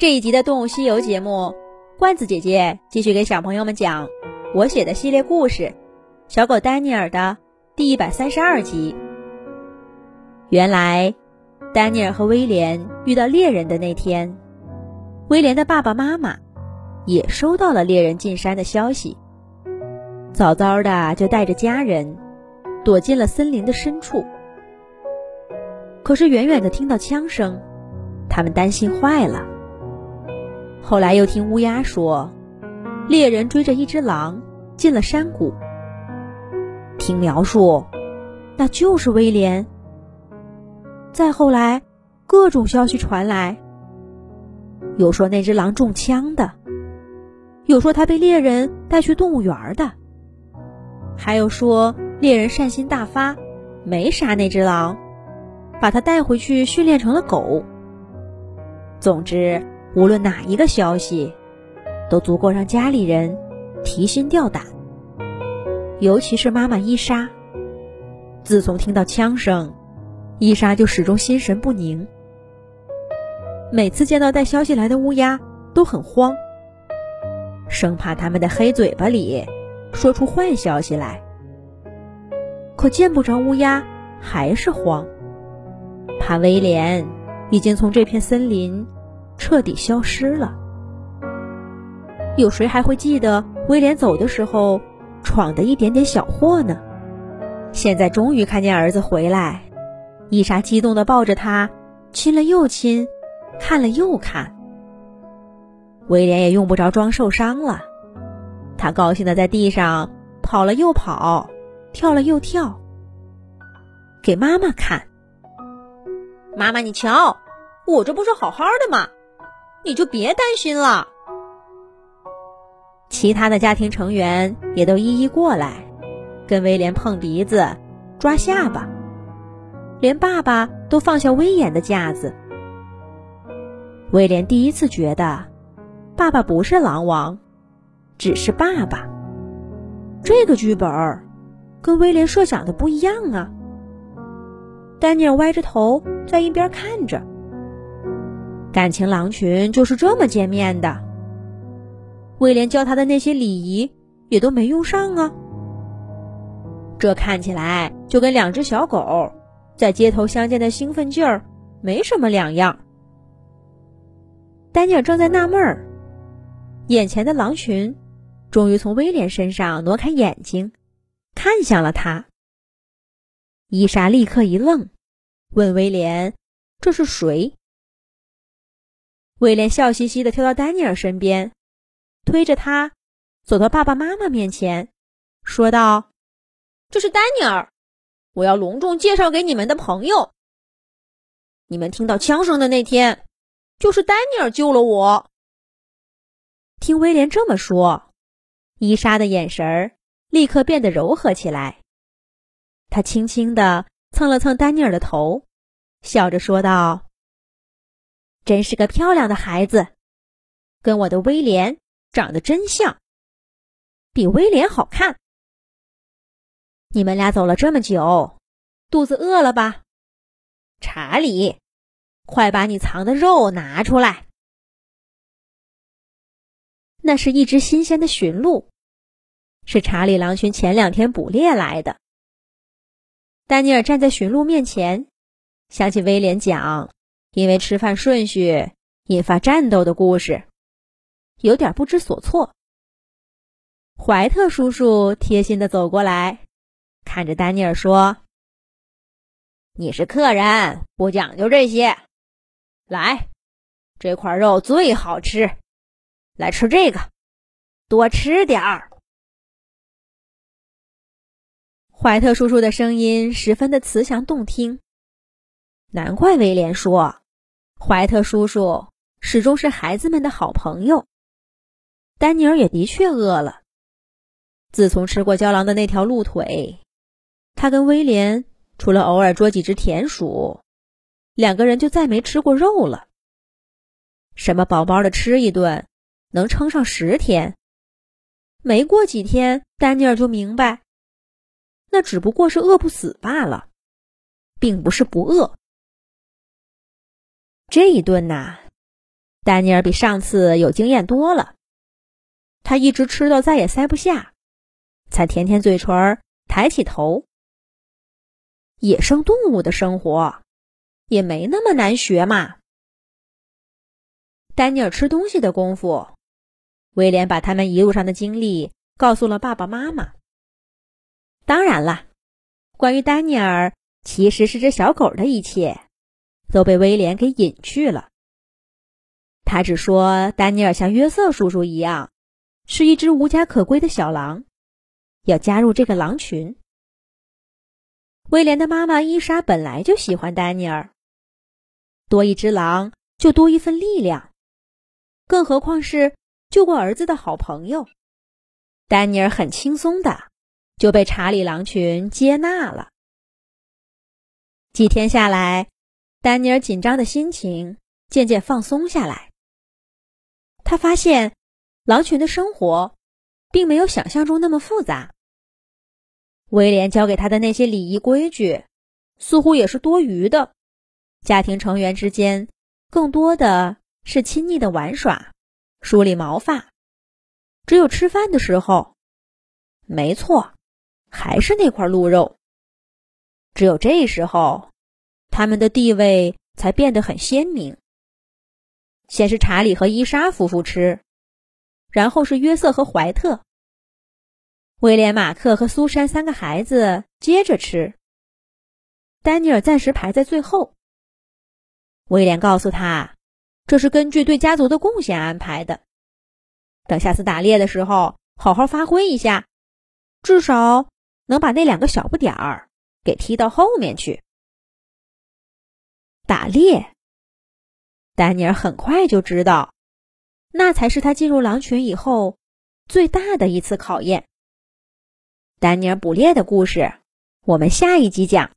这一集的《动物西游》节目，罐子姐姐继续给小朋友们讲我写的系列故事《小狗丹尼尔》的第一百三十二集。原来，丹尼尔和威廉遇到猎人的那天，威廉的爸爸妈妈也收到了猎人进山的消息，早早的就带着家人躲进了森林的深处。可是，远远的听到枪声，他们担心坏了。后来又听乌鸦说，猎人追着一只狼进了山谷。听描述，那就是威廉。再后来，各种消息传来，有说那只狼中枪的，有说他被猎人带去动物园的，还有说猎人善心大发，没杀那只狼，把他带回去训练成了狗。总之。无论哪一个消息，都足够让家里人提心吊胆。尤其是妈妈伊莎，自从听到枪声，伊莎就始终心神不宁。每次见到带消息来的乌鸦，都很慌，生怕他们的黑嘴巴里说出坏消息来。可见不着乌鸦，还是慌，怕威廉已经从这片森林。彻底消失了。有谁还会记得威廉走的时候闯的一点点小祸呢？现在终于看见儿子回来，伊莎激动的抱着他，亲了又亲，看了又看。威廉也用不着装受伤了，他高兴的在地上跑了又跑，跳了又跳，给妈妈看。妈妈，你瞧，我这不是好好的吗？你就别担心了。其他的家庭成员也都一一过来，跟威廉碰鼻子、抓下巴，连爸爸都放下威严的架子。威廉第一次觉得，爸爸不是狼王，只是爸爸。这个剧本儿跟威廉设想的不一样啊。丹尼尔歪着头在一边看着。感情狼群就是这么见面的。威廉教他的那些礼仪也都没用上啊。这看起来就跟两只小狗在街头相见的兴奋劲儿没什么两样。丹尼尔正在纳闷儿，眼前的狼群终于从威廉身上挪开眼睛，看向了他。伊莎立刻一愣，问威廉：“这是谁？”威廉笑嘻嘻地跳到丹尼尔身边，推着他走到爸爸妈妈面前，说道：“这是丹尼尔，我要隆重介绍给你们的朋友。你们听到枪声的那天，就是丹尼尔救了我。”听威廉这么说，伊莎的眼神儿立刻变得柔和起来。她轻轻地蹭了蹭丹尼尔的头，笑着说道。真是个漂亮的孩子，跟我的威廉长得真像，比威廉好看。你们俩走了这么久，肚子饿了吧？查理，快把你藏的肉拿出来。那是一只新鲜的驯鹿，是查理狼群前两天捕猎来的。丹尼尔站在驯鹿面前，想起威廉讲。因为吃饭顺序引发战斗的故事，有点不知所措。怀特叔叔贴心的走过来，看着丹尼尔说：“你是客人，不讲究这些。来，这块肉最好吃，来吃这个，多吃点儿。”怀特叔叔的声音十分的慈祥动听，难怪威廉说。怀特叔叔始终是孩子们的好朋友。丹尼尔也的确饿了。自从吃过郊狼的那条鹿腿，他跟威廉除了偶尔捉几只田鼠，两个人就再没吃过肉了。什么饱饱的吃一顿，能撑上十天？没过几天，丹尼尔就明白，那只不过是饿不死罢了，并不是不饿。这一顿呐，丹尼尔比上次有经验多了，他一直吃到再也塞不下，才舔舔嘴唇，抬起头。野生动物的生活也没那么难学嘛。丹尼尔吃东西的功夫，威廉把他们一路上的经历告诉了爸爸妈妈。当然了，关于丹尼尔其实是只小狗的一切，都被威廉给隐去了。他只说丹尼尔像约瑟叔叔一样，是一只无家可归的小狼，要加入这个狼群。威廉的妈妈伊莎本来就喜欢丹尼尔，多一只狼就多一份力量，更何况是救过儿子的好朋友。丹尼尔很轻松的就被查理狼群接纳了。几天下来，丹尼尔紧张的心情渐渐放松下来。他发现，狼群的生活并没有想象中那么复杂。威廉教给他的那些礼仪规矩，似乎也是多余的。家庭成员之间更多的是亲昵的玩耍，梳理毛发。只有吃饭的时候，没错，还是那块鹿肉。只有这时候，他们的地位才变得很鲜明。先是查理和伊莎夫妇吃，然后是约瑟和怀特。威廉、马克和苏珊三个孩子接着吃。丹尼尔暂时排在最后。威廉告诉他，这是根据对家族的贡献安排的。等下次打猎的时候，好好发挥一下，至少能把那两个小不点儿给踢到后面去。打猎，丹尼尔很快就知道，那才是他进入狼群以后最大的一次考验。丹尼尔捕猎的故事，我们下一集讲。